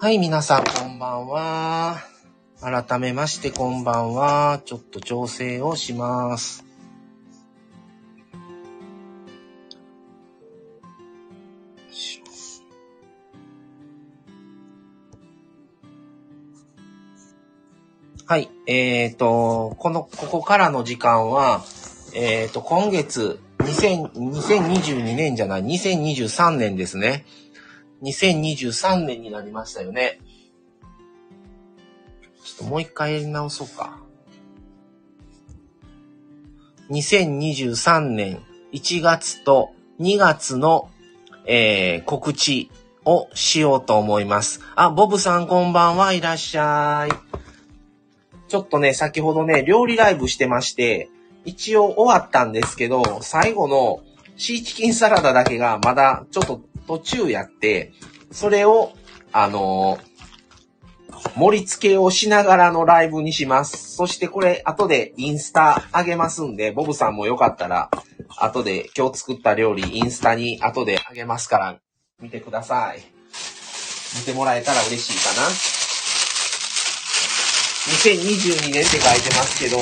はい、皆さん、こんばんは。改めまして、こんばんは。ちょっと調整をします。はい。えっ、ー、と、この、ここからの時間は、えっ、ー、と、今月、2000、2022年じゃない、2023年ですね。2023年になりましたよね。ちょっともう一回やり直そうか。2023年1月と2月の、えー、告知をしようと思います。あ、ボブさんこんばんはいらっしゃい。ちょっとね、先ほどね、料理ライブしてまして、一応終わったんですけど、最後のシーチキンサラダだけがまだちょっと途中やって、それを、あのー、盛り付けをしながらのライブにします。そしてこれ、後でインスタ上げますんで、ボブさんもよかったら、後で今日作った料理、インスタに後で上げますから、見てください。見てもらえたら嬉しいかな。2022年って書いてますけど、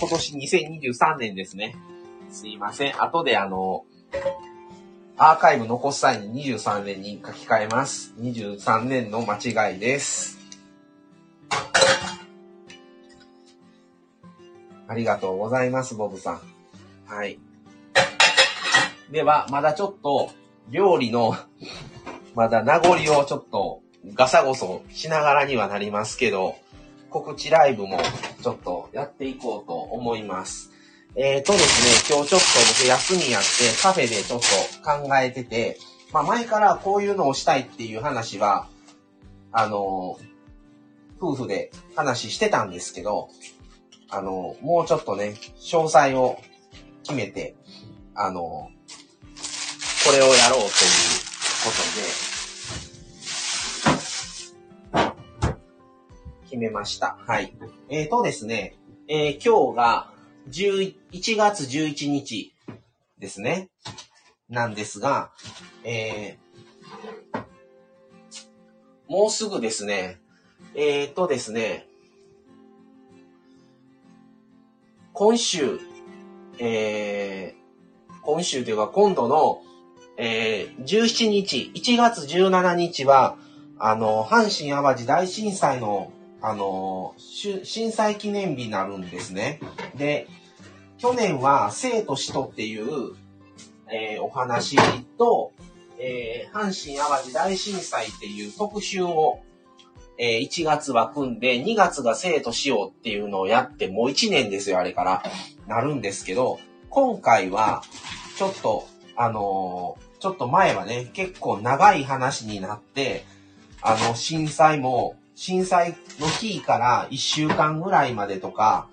今年2023年ですね。すいません。後であの、アーカイブ残す際に23年に書き換えます。23年の間違いです。ありがとうございます、ボブさん。はい。では、まだちょっと、料理の まだ名残をちょっと、ガサゴソしながらにはなりますけど、告知ライブもちょっとやっていこうと思います。えーとですね、今日ちょっと僕休みやってカフェでちょっと考えてて、まあ前からこういうのをしたいっていう話は、あの、夫婦で話してたんですけど、あの、もうちょっとね、詳細を決めて、あの、これをやろうということで、決めました。はい。えっ、ー、とですね、えー、今日が1 1月11日ですね。なんですが、えー、もうすぐですね、えっ、とですね、今週、えー、今週というか今度の、えー、17日、1月17日は、あの、阪神淡路大震災のあの、震災記念日になるんですね。で、去年は生と死とっていう、えー、お話と、えー、阪神淡路大震災っていう特集を、えー、1月は組んで、2月が生と死をっていうのをやって、もう1年ですよ、あれから。なるんですけど、今回は、ちょっと、あのちょっと前はね、結構長い話になって、あの、震災も震災の日から1週間ぐらいまでとか、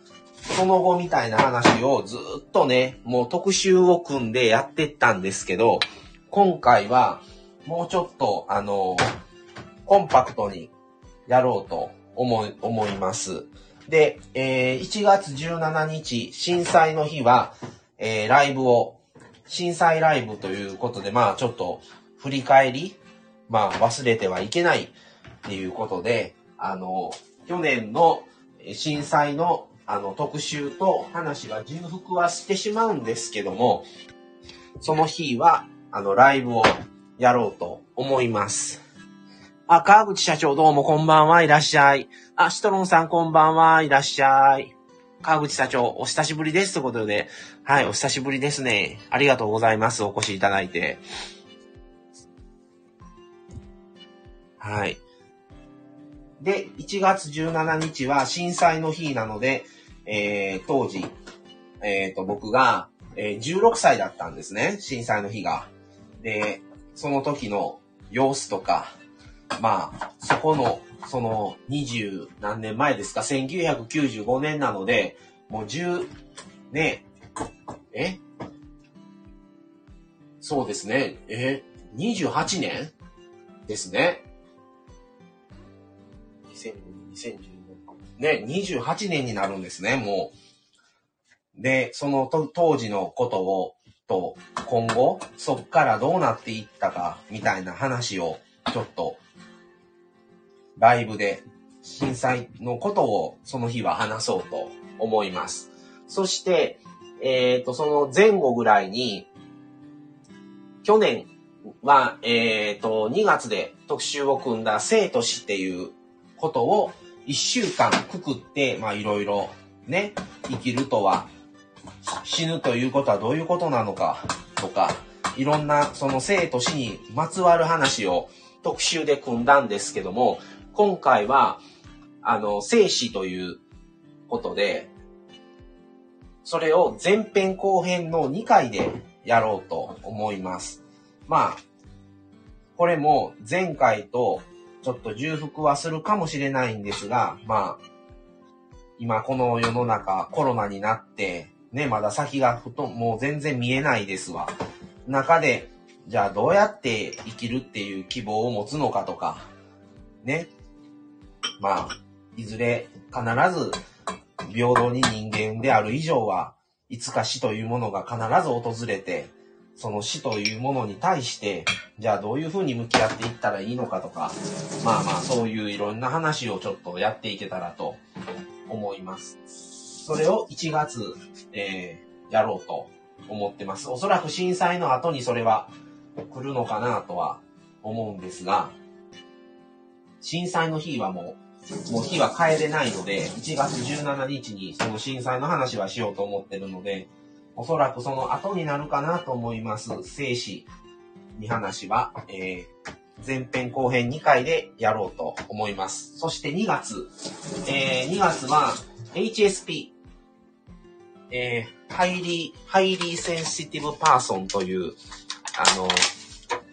その後みたいな話をずっとね、もう特集を組んでやってったんですけど、今回はもうちょっと、あの、コンパクトにやろうと思い、思います。で、えー、1月17日、震災の日は、えー、ライブを、震災ライブということで、まあちょっと振り返り、まあ忘れてはいけないっていうことで、あの、去年の震災のあの特集と話は重複はしてしまうんですけども、その日は、あの、ライブをやろうと思います。あ、川口社長どうもこんばんはいらっしゃい。あ、シトロンさんこんばんはいらっしゃい。川口社長、お久しぶりですということで、はい、お久しぶりですね。ありがとうございます。お越しいただいて。はい。で、1月17日は震災の日なので、えー、当時、えっ、ー、と、僕が、えー、16歳だったんですね。震災の日が。で、その時の様子とか、まあ、そこの、その、20何年前ですか ?1995 年なので、もう10、ね、え？そうですね。え、28年？ですね。2010年。ね、28年になるんですね、もう。で、その当時のことを、と、今後、そっからどうなっていったか、みたいな話を、ちょっと、ライブで震災のことをその日は話そうと思います。そして、えっ、ー、と、その前後ぐらいに、去年は、えっ、ー、と、2月で特集を組んだ生と死っていうことを1週間くくって、まあいろいろね、生きるとは、死ぬということはどういうことなのかとか、いろんなその生と死にまつわる話を特集で組んだんですけども、今回は、あの、生死ということで、それを前編後編の2回でやろうと思います。まあ、これも前回とちょっと重複はするかもしれないんですが、まあ、今この世の中コロナになって、ね、まだ先がふと、もう全然見えないですわ。中で、じゃあどうやって生きるっていう希望を持つのかとか、ね。まあ、いずれ必ず平等に人間である以上は、いつか死というものが必ず訪れて、その死というものに対して、じゃあどういうふうに向き合っていったらいいのかとか、まあまあそういういろんな話をちょっとやっていけたらと思います。それを1月、えー、やろうと思ってます。おそらく震災の後にそれは来るのかなとは思うんですが、震災の日はもうもう日は帰れないので、1月17日にその震災の話はしようと思ってるので、おそらくその後になるかなと思います。生死に話は、えー、前編後編2回でやろうと思います。そして2月、えー、2月は HSP、えー、 Highly、Highly Sensitive Person という、あの、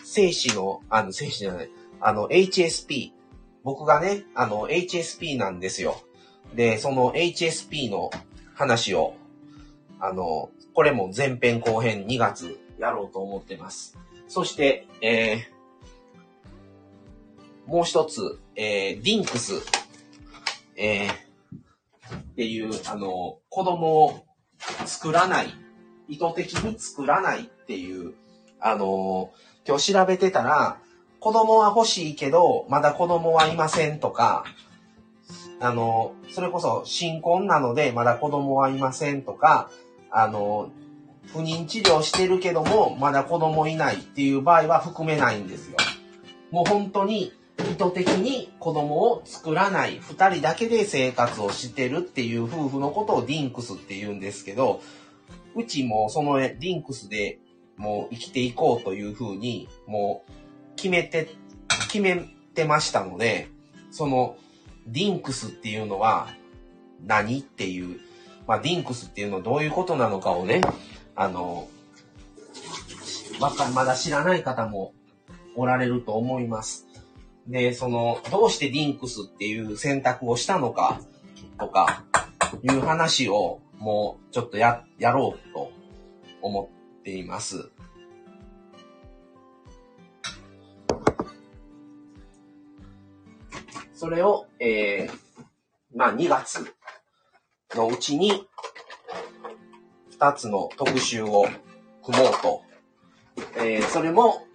生死の、あの、生死じゃない、あの、HSP、僕がね、あの、HSP なんですよ。で、その HSP の話を、あの、これも前編後編2月やろうと思ってます。そして、えー、もう一つ、えー、ディンクス、えー、っていう、あの、子供を作らない、意図的に作らないっていう、あの、今日調べてたら、子供は欲しいけど、まだ子供はいませんとか、あの、それこそ新婚なのでまだ子供はいませんとか、あの、不妊治療してるけども、まだ子供いないっていう場合は含めないんですよ。もう本当に意図的に子供を作らない二人だけで生活をしてるっていう夫婦のことをディンクスって言うんですけど、うちもそのディンクスでもう生きていこうというふうに、もう決めて、決めてましたので、その、 DINKsっていうのは何っていう、まあ、 DINKsっていうのはどういうことなのかをね、あの、わか、まだ知らない方もおられると思います。で、その、どうして DINKsっていう選択をしたのか、とか、いう話をもうちょっとや、やろうと思っています。それを、えー、まあ2月のうちに、2つの特集を組もうと。えー、それも、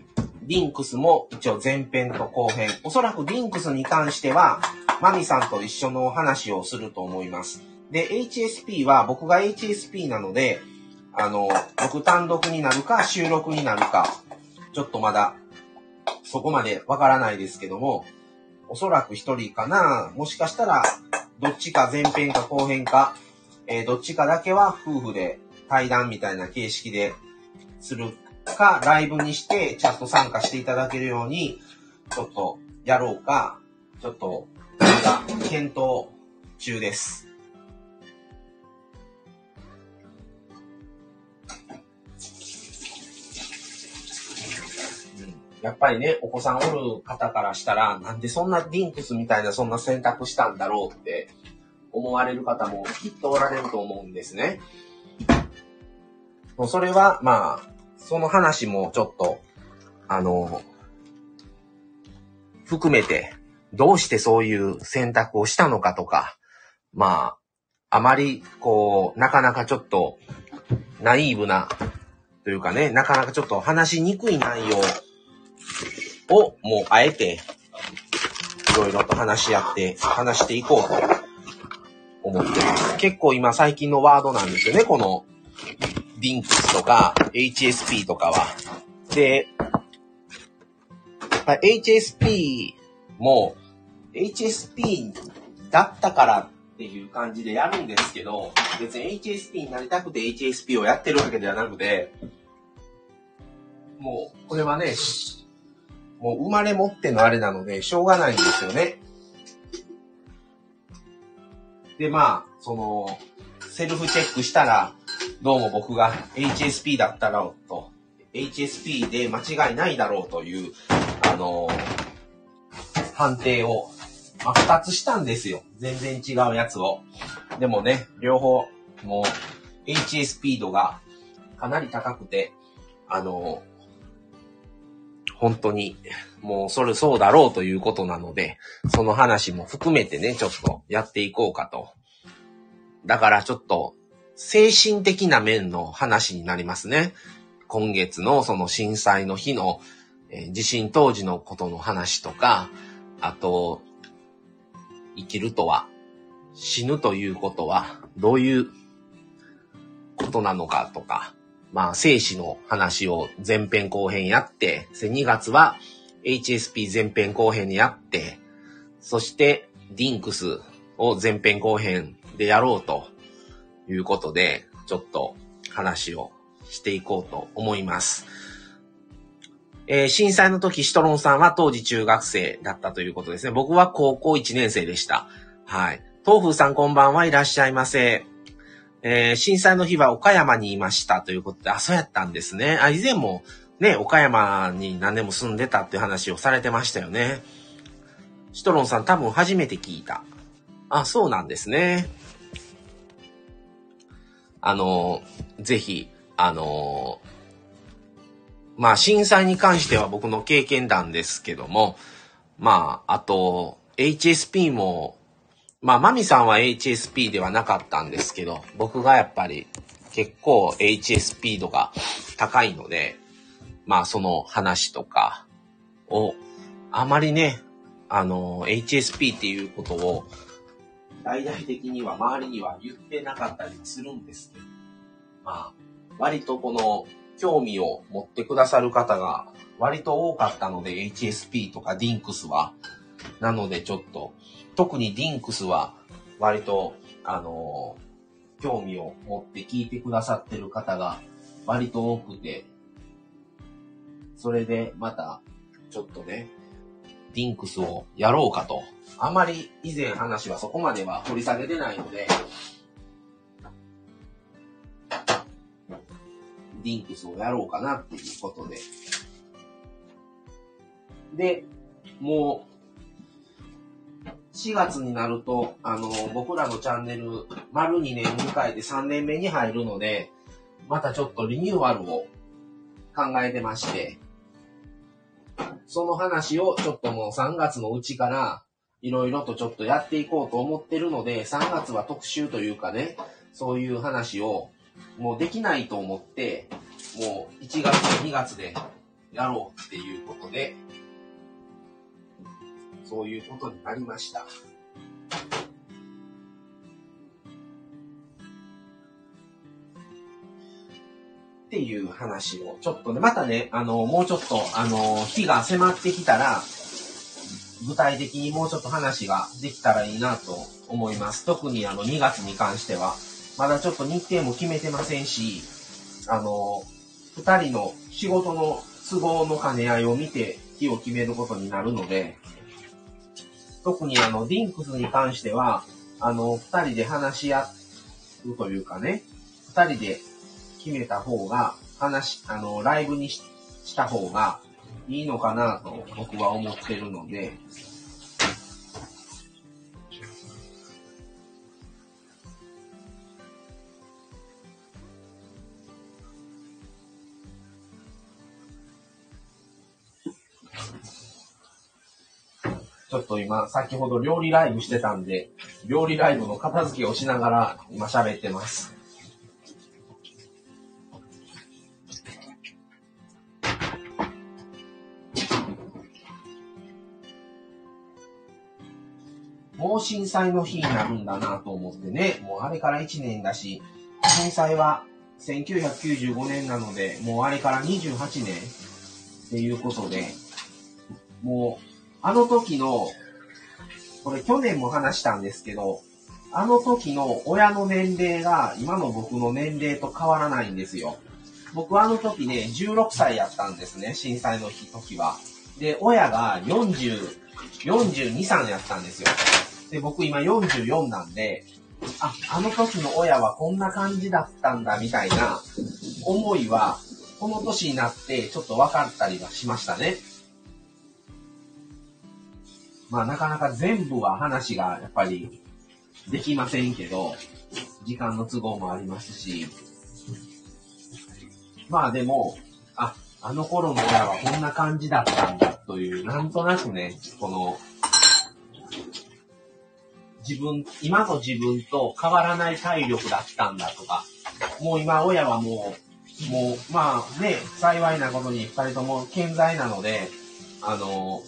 リンクスも一応前編と後編。おそらくリンクスに関しては、マミさんと一緒のお話をすると思います。で、HSP は僕が HSP なので、あの、僕単独になるか収録になるか、ちょっとまだそこまでわからないですけども、おそらく一人かな。もしかしたら、どっちか前編か後編か、えー、どっちかだけは夫婦で対談みたいな形式でするか、ライブにしてチャット参加していただけるように、ちょっとやろうか、ちょっと、まだ検討中です。やっぱりね、お子さんおる方からしたら、なんでそんなディンクスみたいなそんな選択したんだろうって思われる方もきっとおられると思うんですね。それは、まあ、その話もちょっと、あの、含めて、どうしてそういう選択をしたのかとか、まあ、あまり、こう、なかなかちょっと、ナイーブな、というかね、なかなかちょっと話しにくい内容をもうあえて、いろいろと話し合って、話していこうと思ってます。結構今最近のワードなんですよね、この、リンクスとか HSP とかは。で、HSP も HSP だったからっていう感じでやるんですけど、別に HSP になりたくて HSP をやってるわけではなくて、もう、これはね、もう生まれ持ってのあれなので、しょうがないんですよね。で、まあ、その、セルフチェックしたら、どうも僕が HSP だったろうと、HSP で間違いないだろうという、あの判定を、まあ、二つしたんですよ。全然違うやつを。でもね、両方、もう、HSP 度がかなり高くて、あの本当に、もうそれそうだろうということなので、その話も含めてね、ちょっとやっていこうかと。だからちょっと、精神的な面の話になりますね。今月のその震災の日の、え地震当時のことの話とか、あと、生きるとは、死ぬということは、どういうことなのかとか、まあ、生死の話を前編後編やって、2月は HSP 前編後編にやって、そしてディンクスを前編後編でやろうということで、ちょっと話をしていこうと思います。えー震災の時、シトロンさんは当時中学生だったということですね。僕は高校1年生でした。はい。東風さんこんばんはいらっしゃいませ。えー震災の日は岡山にいましたということで、あ、そうやったんですね。あ、以前もね、岡山に何年も住んでたっていう話をされてましたよね。シトロンさん多分初めて聞いた。あ、そうなんですね。あの、ぜひ、あの、まあ震災に関しては僕の経験談ですけども、まあ、あと、HSP も、まあ、マミさんは HSP ではなかったんですけど、僕がやっぱり結構 HSP 度が高いので、まあ、その話とかを、あまりね、あの、HSP っていうことを、大々的には周りには言ってなかったりするんですけど、まあ、割とこの、興味を持ってくださる方が割と多かったので、HSP とか DINKS は。なのでちょっと、特に DINKS は割と、あのー興味を持って聞いてくださってる方が割と多くて、それでまた、ちょっとね、DINKS をやろうかと。あまり以前話はそこまでは掘り下げてないので、ディンクスをやろうかなっていうことで。で、もう、4月になると、あの、僕らのチャンネル、丸2年迎えて3年目に入るので、またちょっとリニューアルを考えてまして、その話をちょっともう3月のうちから、いろいろとちょっとやっていこうと思ってるので、3月は特集というかね、そういう話をもうできないと思って、もう1月2月でやろうっていうことで、そういうことになりました。っていう話を、ちょっとね、またね、あの、もうちょっと、あの、日が迫ってきたら、具体的にもうちょっと話ができたらいいなと思います。特にあの、2月に関しては、まだちょっと日程も決めてませんし、あの、二人の仕事の都合の兼ね合いを見て日を決めることになるので、特にあの、ディンクスに関しては、あの、二人で話し合うというかね、二人で決めた方が、話、あの、ライブにしした方がいいのかなと僕は思ってるので、ちょっと今、先ほど料理ライブしてたんで、料理ライブの片付けをしながら今喋ってます。もう震災の日になるんだなと思ってね、もうあれから1年だし、震災は1995年なので、もうあれから28年っていうことで、もう、あの時の、これ去年も話したんですけど、あの時の親の年齢が今の僕の年齢と変わらないんですよ。僕はあの時ね、16歳やったんですね、震災の日時は。で、親が40、42、3やったんですよ。で、僕今44なんで、あ、あの時の親はこんな感じだったんだ、みたいな思いは、この年になってちょっと分かったりはしましたね。まあなかなか全部は話がやっぱりできませんけど、時間の都合もありますし、まあでも、あ、あの頃の親はこんな感じだったんだという、なんとなくね、この、自分、今の自分と変わらない体力だったんだとか、もう今親はもう、もう、まあね、幸いなことに二人とも健在なので、あの、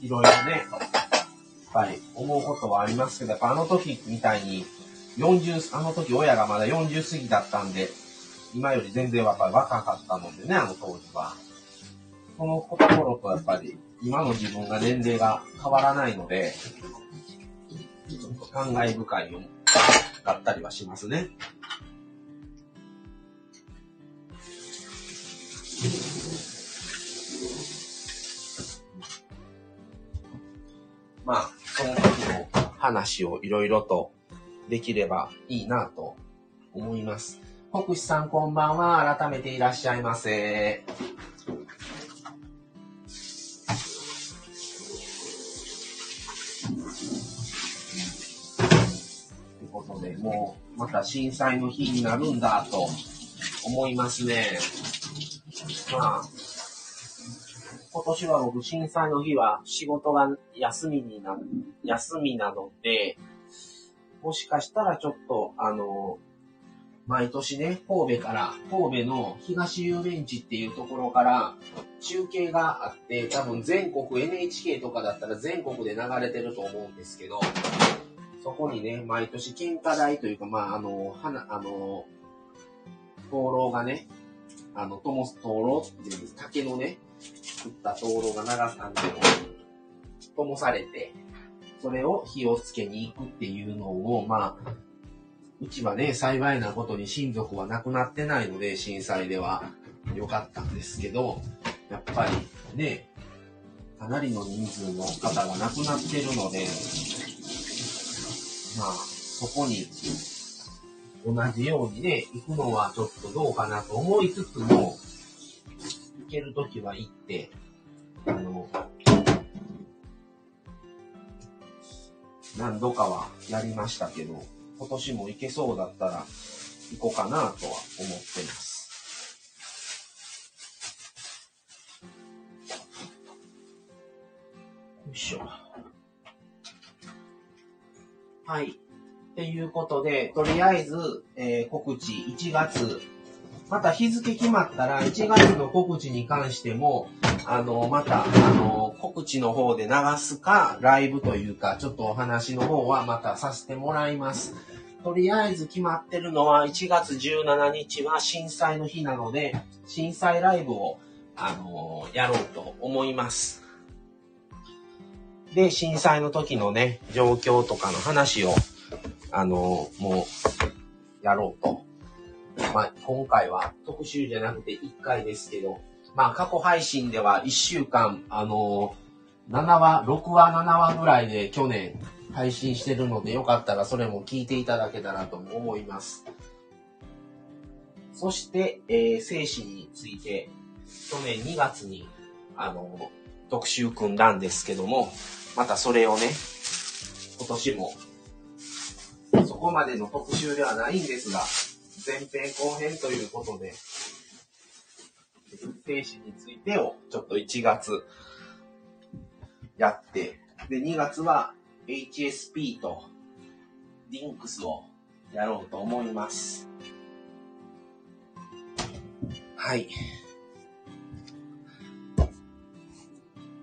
いろいろね、やっぱり思うことはありますけど、やっぱあの時みたいに、40、あの時親がまだ40過ぎだったんで、今より全然やっぱり若かったのでね、あの当時は。その頃とやっぱり、今の自分が年齢が変わらないので、ちょっと感慨深いだったりはしますね。まあ、その時の話をいろいろとできればいいなと思います。国士さんこんばんは。改めていらっしゃいませ。ということで、もうまた震災の日になるんだと思いますね。まあ、今年は僕震災の日は仕事が休みにな、休みなので、もしかしたらちょっと、あの、毎年ね、神戸から、神戸の東遊園地っていうところから中継があって、多分全国 NHK とかだったら全国で流れてると思うんですけど、そこにね、毎年献花台というか、まあ、あの、花、あの、灯籠がね、あの、灯籠っていうんです竹のね、作った灯籠が長さんで灯されて、それを火をつけに行くっていうのを、まあ、うちはね、幸いなことに親族は亡くなってないので、震災では。良かったんですけど、やっぱりね、かなりの人数の方が亡くなってるので、まあ、そこに同じようにね、行くのはちょっとどうかなと思いつつも、けるときは行って、あの、何度かはやりましたけど、今年も行けそうだったら行こうかなとは思ってます。よいしょ。はい。っていうことで、とりあえず、えー、告知1月、また日付決まったら1月の告知に関しても、あの、また、あの、告知の方で流すか、ライブというか、ちょっとお話の方はまたさせてもらいます。とりあえず決まってるのは1月17日は震災の日なので、震災ライブを、あの、やろうと思います。で、震災の時のね、状況とかの話を、あの、もう、やろうと。まあ、今回は特集じゃなくて1回ですけど、まあ、過去配信では1週間、あのー、7話、6話、7話ぐらいで去年、配信してるので、よかったらそれも聞いていただけたらと思います。そして、えー、生死について、去年2月に、あの、特集組んだんですけども、またそれをね、今年も、そこまでの特集ではないんですが、前編後編ということで、生死についてをちょっと1月やって、で、2月は HSP とリンクスをやろうと思います。はい。っ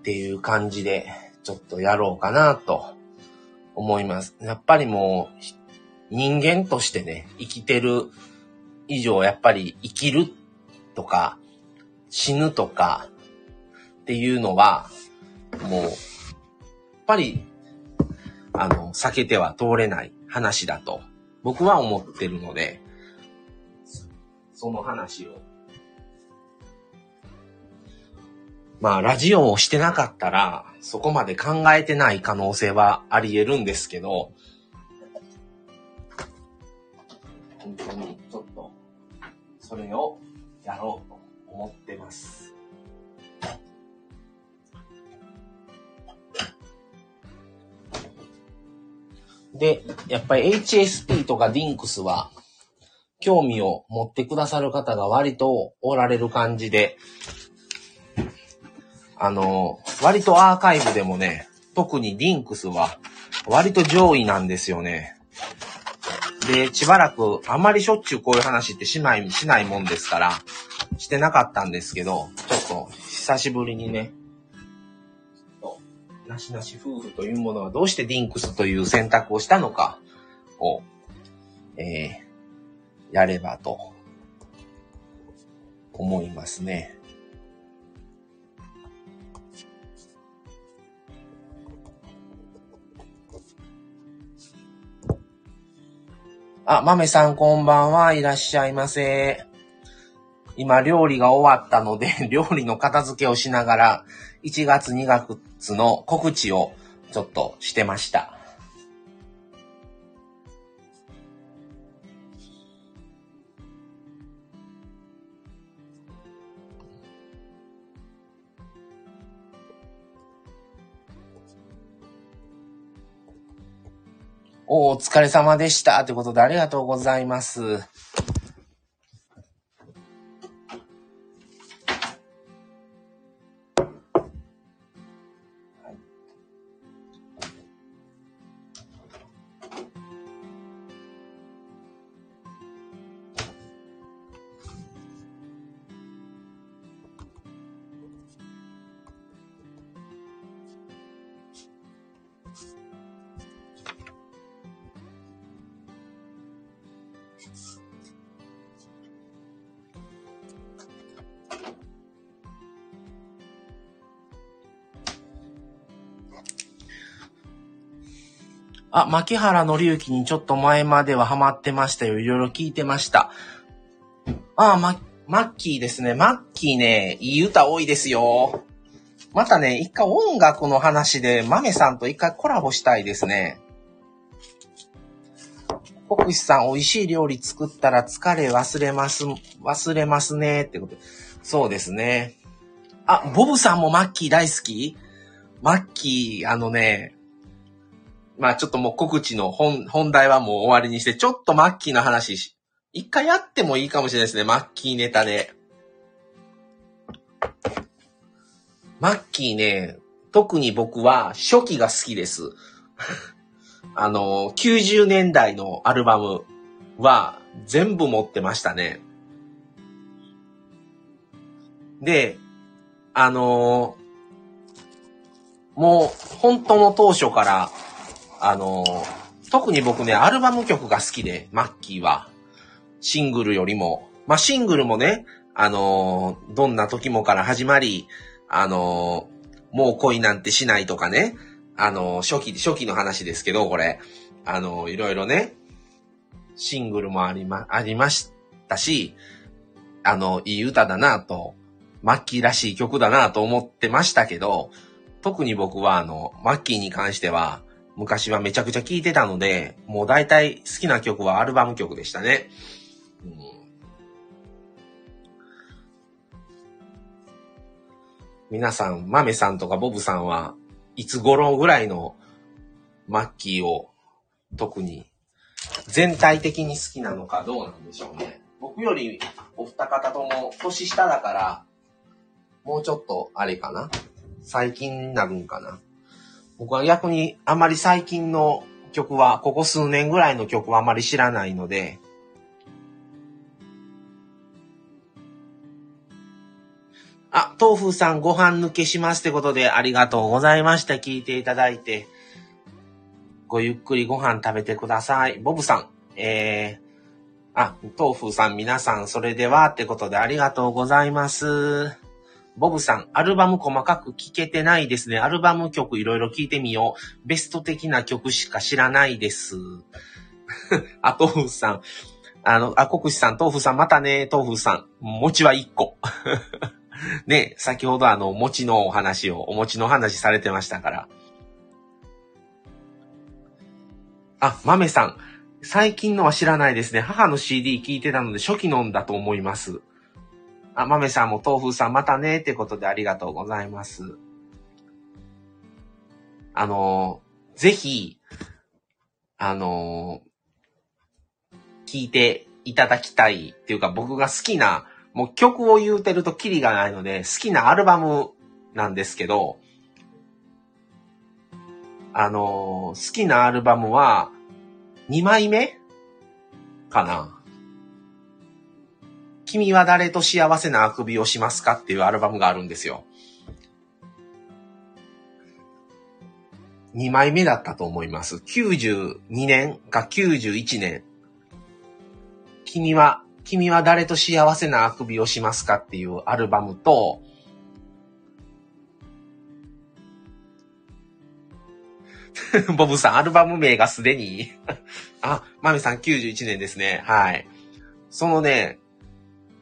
ていう感じで、ちょっとやろうかなと思います。やっぱりもう、人間としてね、生きてる以上、やっぱり生きるとか、死ぬとかっていうのは、もう、やっぱり、あの、避けては通れない話だと、僕は思ってるので、その話を。まあ、ラジオをしてなかったら、そこまで考えてない可能性はあり得るんですけど、本当にちょっと、それをやろうと思ってます。で、やっぱり HSP とか DINX は、興味を持ってくださる方が割とおられる感じで、あの、割とアーカイブでもね、特にリンクスは割と上位なんですよね。で、しばらくあまりしょっちゅうこういう話ってしない、しないもんですから、してなかったんですけど、ちょっと久しぶりにね、なしなし夫婦というものはどうしてリンクスという選択をしたのかを、えー、やればと思いますね。あ、豆さんこんばんはいらっしゃいませ。今料理が終わったので、料理の片付けをしながら、1月2月の告知をちょっとしてました。お疲れ様でした。ということでありがとうございます。あ、牧原紀之にちょっと前まではハマってましたよ。いろいろ聞いてました。あ、ま、マッキーですね。マッキーね、いい歌多いですよ。またね、一回音楽の話で、マメさんと一回コラボしたいですね。国士さん、美味しい料理作ったら疲れ忘れます、忘れますね。ってこと。そうですね。あ、ボブさんもマッキー大好き？マッキー、あのね、まあちょっともう告知の本、本題はもう終わりにして、ちょっとマッキーの話し、一回やってもいいかもしれないですね。マッキーネタで。マッキーね、特に僕は初期が好きです。あの、90年代のアルバムは全部持ってましたね。で、あのもう本当の当初からあの、特に僕ね、アルバム曲が好きで、マッキーは。シングルよりも。まあ、シングルもね、あの、どんな時もから始まり、あの、もう恋なんてしないとかね、あの初期、初期の話ですけど、これ。あのいろいろね、シングルもありま、ありましたし、あの、いい歌だなと、マッキーらしい曲だなと思ってましたけど、特に僕はあの、マッキーに関しては、昔はめちゃくちゃ聴いてたので、もう大体好きな曲はアルバム曲でしたね。うん、皆さん、マメさんとかボブさんはいつ頃ぐらいのマッキーを特に全体的に好きなのかどうなんでしょうね。僕よりお二方とも年下だから、もうちょっとあれかな最近になるんかな僕は逆にあまり最近の曲は、ここ数年ぐらいの曲はあまり知らないので、あ、豆腐さんご飯抜けしますってことでありがとうございました。聞いていただいて。ごゆっくりご飯食べてください。ボブさん、えー、あ、豆腐さん皆さんそれではってことでありがとうございます。ボブさん、アルバム細かく聴けてないですね。アルバム曲いろいろ聴いてみよう。ベスト的な曲しか知らないです。あ、豆腐さん。あの、あ、国士さん、豆腐さん、またね、豆腐さん。餅は1個。ね、先ほどあの、餅のお話を、お餅の話されてましたから。あ、豆さん。最近のは知らないですね。母の CD 聞いてたので初期のんだと思います。あ、豆さんも豆腐さんまたねってことでありがとうございます。あのぜひ、あの聞いていただきたいっていうか僕が好きな、もう曲を言うてるとキリがないので、好きなアルバムなんですけど、あの、好きなアルバムは、2枚目かな。君は誰と幸せなあくびをしますかっていうアルバムがあるんですよ。2枚目だったと思います。92年か91年君は、君は誰と幸せなあくびをしますかっていうアルバムと、ボブさん、アルバム名がすでに あ、マミさん91年ですね。はい。そのね、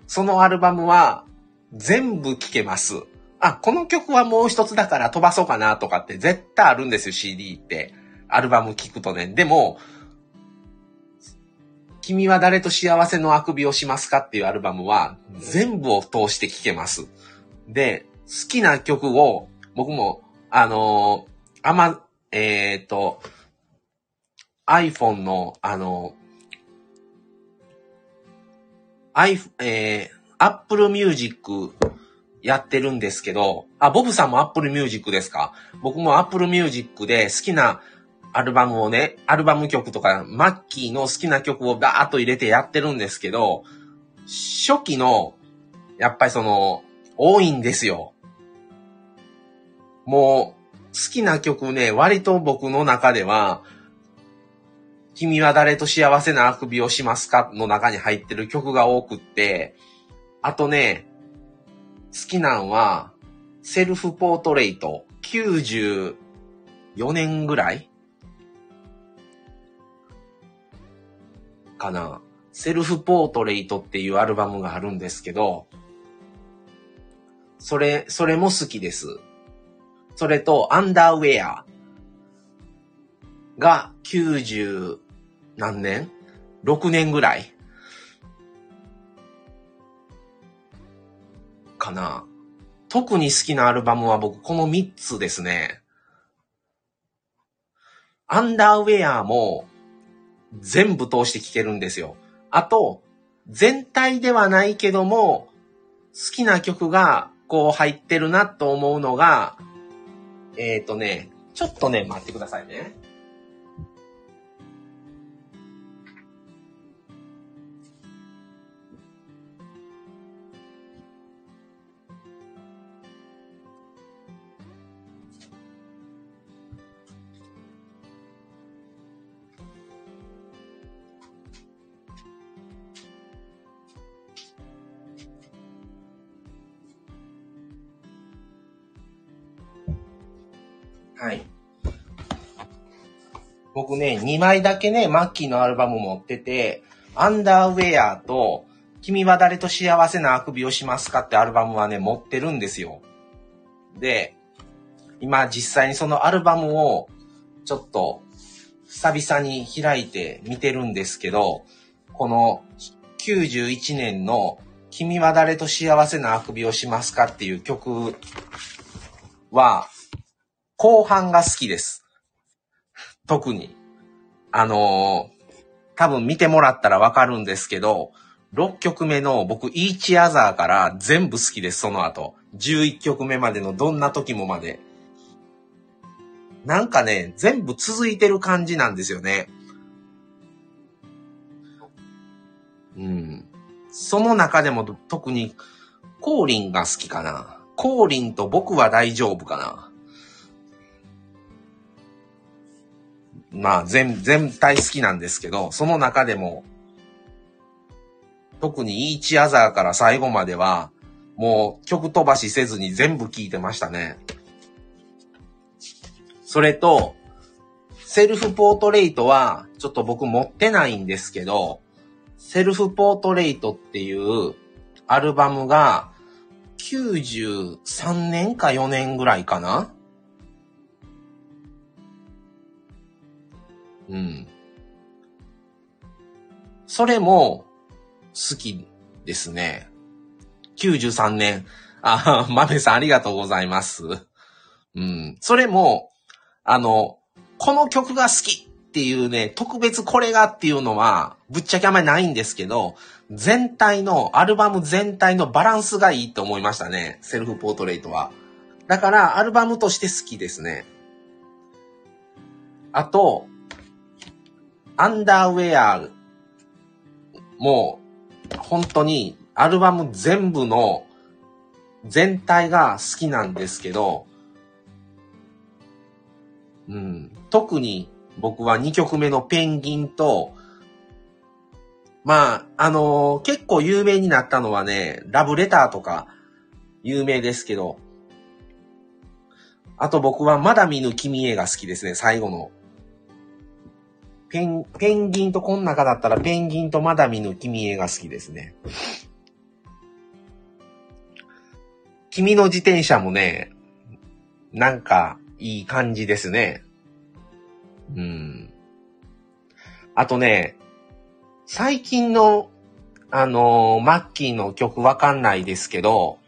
そのアルバムは全部聴けます。あ、この曲はもう一つだから飛ばそうかなとかって絶対あるんですよ、CD って。アルバム聴くとね。でも、君は誰と幸せのあくびをしますかっていうアルバムは全部を通して聴けます。で、好きな曲を僕も、あのー、あま、えっ、ー、と、iPhone の、あのー、i、えー、Apple Music やってるんですけど、あ、ボブさんも Apple Music ですか？僕も Apple Music で好きなアルバムをね、アルバム曲とか、マッキーの好きな曲をバーっと入れてやってるんですけど、初期の、やっぱりその、多いんですよ。もう、好きな曲ね、割と僕の中では、君は誰と幸せなあくびをしますか？の中に入ってる曲が多くって、あとね、好きなんは、セルフポートレイト、94年ぐらいかな。セルフポートレイトっていうアルバムがあるんですけど、それ、それも好きです。それと、アンダーウェアが90何年 ?6 年ぐらい？かな。特に好きなアルバムは僕この3つですね。アンダーウェアも全部通して聴けるんですよ。あと、全体ではないけども、好きな曲がこう入ってるなと思うのが、えっ、ー、とね、ちょっとね、待ってくださいね。ね、2枚だけね、マッキーのアルバム持ってて、アンダーウェアと、君は誰と幸せなあくびをしますかってアルバムはね、持ってるんですよ。で、今実際にそのアルバムを、ちょっと、久々に開いて見てるんですけど、この91年の君は誰と幸せなあくびをしますかっていう曲は、後半が好きです。特に。あのー、多分見てもらったらわかるんですけど、6曲目の僕、イーチアザーから全部好きです、その後。11曲目までのどんな時もまで。なんかね、全部続いてる感じなんですよね。うん。その中でも特に、コーリンが好きかな。コーリンと僕は大丈夫かな。まあ、全、全体好きなんですけど、その中でも、特にイーチアザーから最後までは、もう曲飛ばしせずに全部聴いてましたね。それと、セルフポートレイトは、ちょっと僕持ってないんですけど、セルフポートレイトっていうアルバムが、93年か4年ぐらいかなうん。それも好きですね。93年。あ、豆さんありがとうございます。うん。それも、あの、この曲が好きっていうね、特別これがっていうのは、ぶっちゃけあんまりないんですけど、全体の、アルバム全体のバランスがいいと思いましたね。セルフポートレートは。だから、アルバムとして好きですね。あと、アンダーウェアもう、本当にアルバム全部の全体が好きなんですけど、うん、特に僕は2曲目のペンギンと、まあ、あのー、結構有名になったのはね、ラブレターとか有名ですけど、あと僕はまだ見ぬ君へが好きですね、最後の。ペン、ペンギンとこの中だったらペンギンとまだ見ぬ君へが好きですね。君の自転車もね、なんかいい感じですね。うん。あとね、最近の、あのー、マッキーの曲わかんないですけど、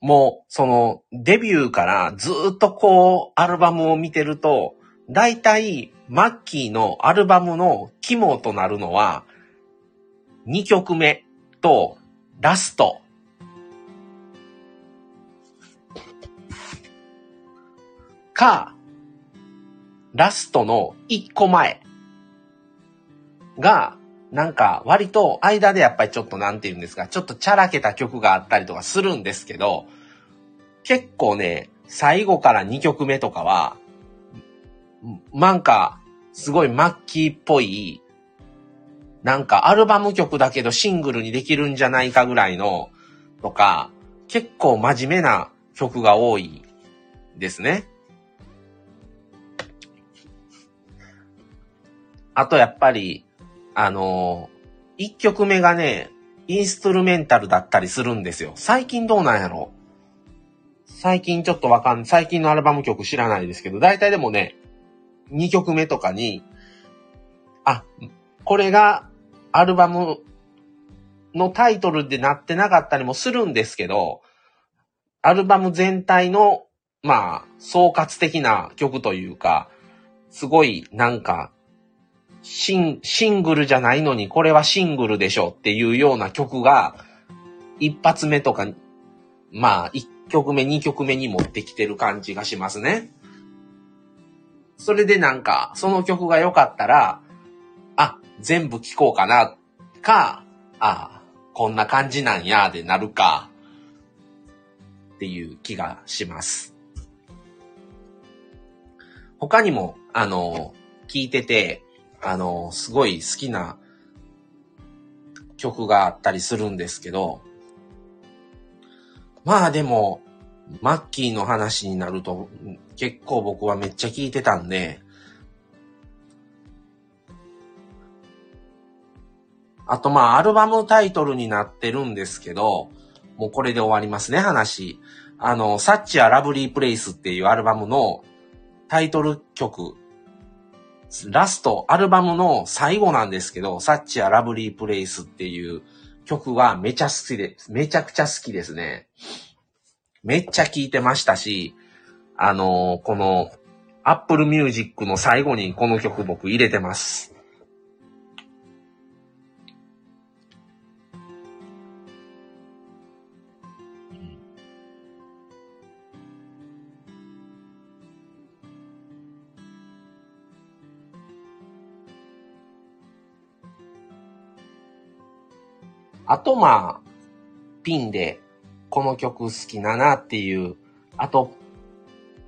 もう、その、デビューからずっとこう、アルバムを見てると、大体、マッキーのアルバムの肝となるのは、2曲目とラスト。か、ラストの1個前が、なんか割と間でやっぱりちょっとなんて言うんですか、ちょっとチャラけた曲があったりとかするんですけど、結構ね、最後から2曲目とかは、なんか、すごいマッキーっぽい、なんかアルバム曲だけどシングルにできるんじゃないかぐらいの、とか、結構真面目な曲が多いですね。あとやっぱり、あのー、1曲目がね、インストゥルメンタルだったりするんですよ。最近どうなんやろ最近ちょっとわかん、最近のアルバム曲知らないですけど、大体でもね、2曲目とかに、あ、これがアルバムのタイトルでなってなかったりもするんですけど、アルバム全体の、まあ、総括的な曲というか、すごいなんか、シン、シングルじゃないのにこれはシングルでしょっていうような曲が、一発目とか、まあ、一曲目、二曲目に持ってきてる感じがしますね。それでなんか、その曲が良かったら、あ、全部聴こうかな、か、あ、こんな感じなんや、でなるか、っていう気がします。他にも、あの、聞いてて、あの、すごい好きな曲があったりするんですけど、まあでも、マッキーの話になると、結構僕はめっちゃ聞いてたんで、あとまあ、アルバムタイトルになってるんですけど、もうこれで終わりますね、話。あの、サッチア・ラブリー・プレイスっていうアルバムのタイトル曲、ラスト、アルバムの最後なんですけど、サッチア・ラブリー・プレイスっていう曲がめちゃ好きで。めちゃくちゃ好きですね。めっちゃ聴いてましたし、あのー、この Apple Music の最後にこの曲僕入れてます。あとまあ、ピンでこの曲好きだなっていう。あと、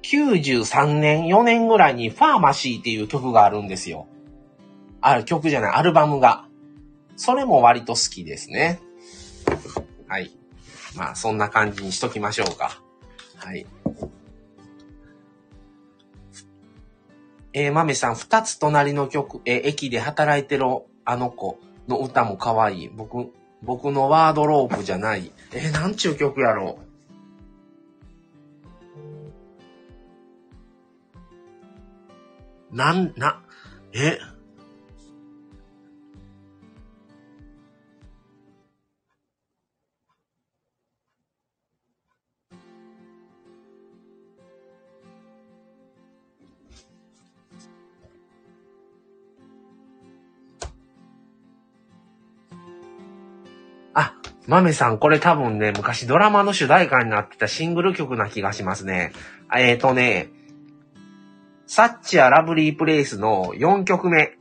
93年、4年ぐらいにファーマシーっていう曲があるんですよ。ある曲じゃない、アルバムが。それも割と好きですね。はい。まあ、そんな感じにしときましょうか。はい。えー、豆さん、二つ隣の曲、えー、駅で働いてるあの子の歌も可愛い。僕、僕のワードロープじゃない。え、なんちゅう曲やろう。なん、な、え、マメさん、これ多分ね、昔ドラマの主題歌になってたシングル曲な気がしますね。えっ、ー、とね、サッチアラブリープレイスの4曲目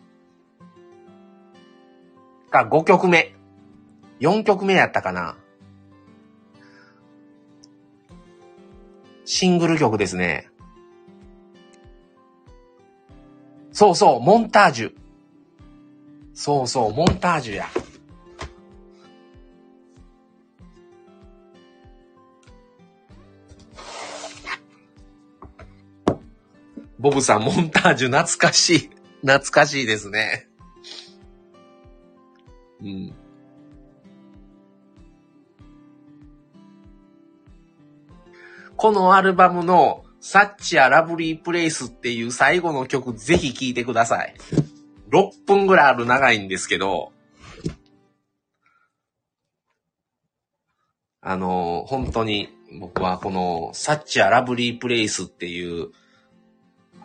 か5曲目。4曲目やったかな。シングル曲ですね。そうそう、モンタージュ。そうそう、モンタージュや。ボブさん、モンタージュ懐かしい。懐かしいですね。うん。このアルバムのサッチアラブリープレイスっていう最後の曲ぜひ聴いてください。6分ぐらいある長いんですけど、あの、本当に僕はこのサッチアラブリープレイスっていう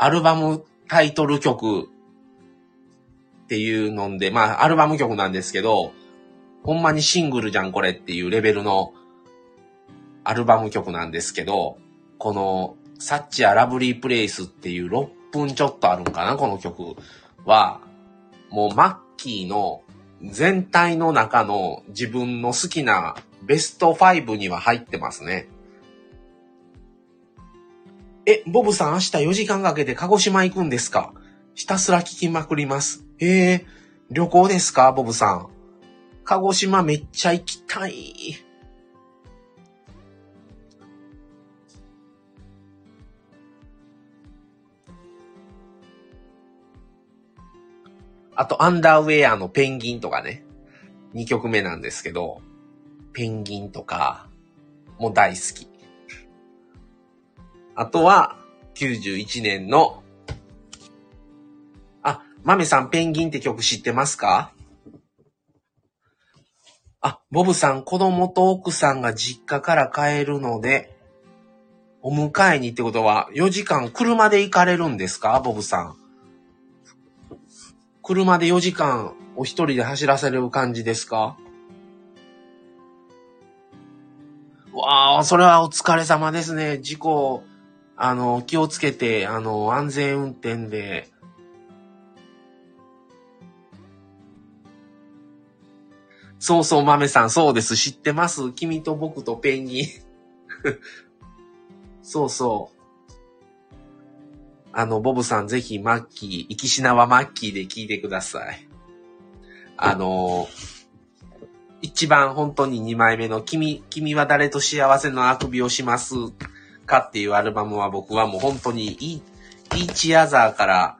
アルバムタイトル曲っていうので、まあ、アルバム曲なんですけど、ほんまにシングルじゃんこれっていうレベルのアルバム曲なんですけど、この、サッチアラブリープレイスっていう6分ちょっとあるんかな、この曲は、もうマッキーの全体の中の自分の好きなベスト5には入ってますね。え、ボブさん明日4時間かけて鹿児島行くんですか？ひたすら聞きまくります。ええー、旅行ですか？ボブさん。鹿児島めっちゃ行きたい。あと、アンダーウェアのペンギンとかね。2曲目なんですけど、ペンギンとか、も大好き。あとは、91年の、あ、マメさんペンギンって曲知ってますか？あ、ボブさん、子供と奥さんが実家から帰るので、お迎えにってことは、4時間車で行かれるんですか？ボブさん。車で4時間お一人で走らせる感じですか？わあ、それはお疲れ様ですね。事故あの、気をつけて、あの、安全運転で、そうそう、豆さん、そうです。知ってます？君と僕とペンギン。そうそう。あの、ボブさん、ぜひ、マッキー、生きしなはマッキーで聞いてください。あの、一番本当に2枚目の、君、君は誰と幸せのあくびをします？かっていうアルバムは僕はもう本当にイーチアザーから、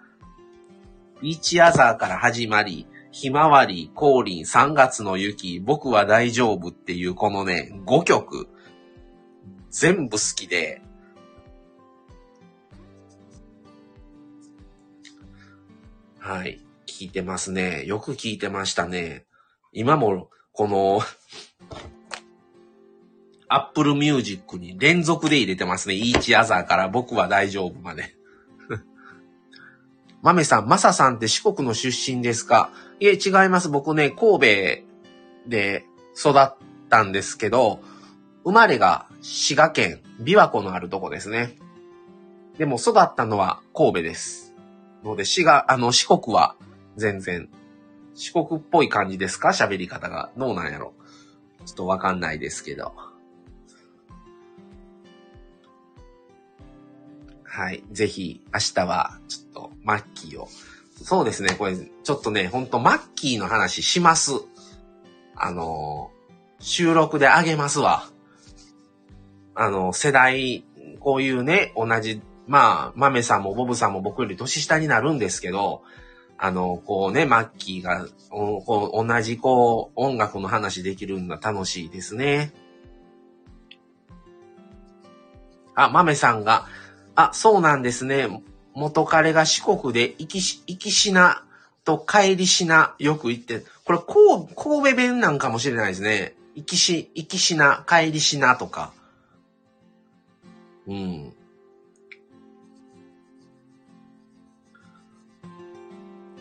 イーチアザーから始まり、ひまわり、降臨、3月の雪、僕は大丈夫っていうこのね、5曲、全部好きで、はい。聞いてますね。よく聞いてましたね。今も、この Apple Music に連続で入れてますね。イーチアザーから僕は大丈夫まで。マメさん、マサさんって四国の出身ですか？いえ、違います。僕ね、神戸で育ったんですけど、生まれが滋賀県琵琶湖のあるとこですね。でも育ったのは神戸です。ので、滋賀、あの、四国は全然、四国っぽい感じですか？喋り方が。どうなんやろ？ちょっとわかんないですけど。はい。ぜひ、明日は、ちょっと、マッキーを。そうですね、これ、ちょっとね、ほんと、マッキーの話します。あの収録であげますわ。あの、世代、こういうね、同じ、まあ、マメさんもボブさんも僕より年下になるんですけど、あの、こうね、マッキーが、こう同じこう、音楽の話できるのは楽しいですね。あ、マメさんが、あ、そうなんですね。元彼が四国で、行きし、行きしなと帰りしな、よく言って、これ、こう、神戸弁なんかもしれないですね。行きし、行きしな、帰りしなとか。うん。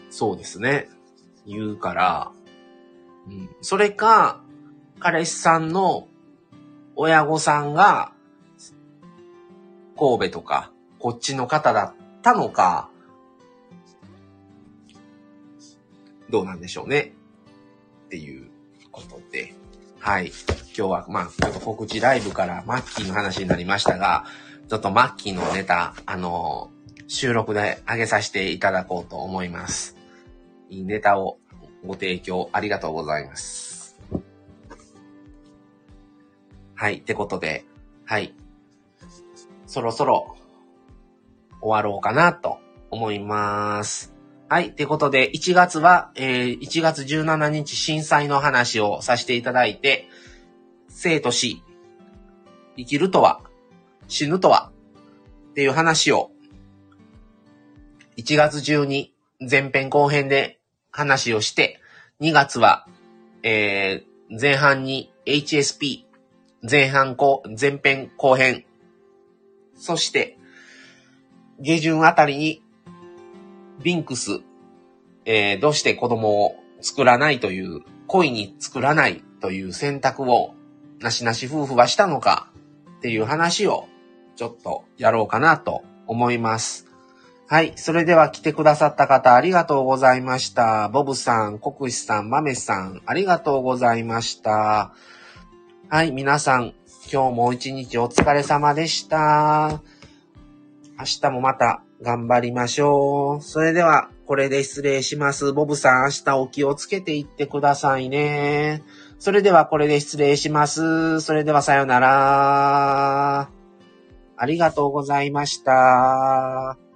そうですね。言うから、うん。それか、彼氏さんの親御さんが、神戸とか、こっちの方だったのか、どうなんでしょうね。っていうことで。はい。今日は、まあ、ちょっと告知ライブからマッキーの話になりましたが、ちょっとマッキーのネタ、あの収録で上げさせていただこうと思います。いいネタをご提供ありがとうございます。はい。ってことで、はい。そろそろ終わろうかなと思います。はい。ってことで、1月は、えー、1月17日震災の話をさせていただいて、生と死、生きるとは、死ぬとは、っていう話を、1月中に前編後編で話をして、2月は、えー、前半に HSP、前半後、前編後編、そして、下旬あたりにビンクス、えー、どうして子供を作らないという、恋に作らないという選択を、なしなし夫婦はしたのかっていう話を、ちょっとやろうかなと思います。はい。それでは来てくださった方ありがとうございました。ボブさん、コクシさん、マメさん、ありがとうございました。はい。皆さん、今日も一日お疲れ様でした。明日もまた頑張りましょう。それでは、これで失礼します。ボブさん、明日お気をつけていってくださいね。それでは、これで失礼します。それでは、さよなら。ありがとうございました。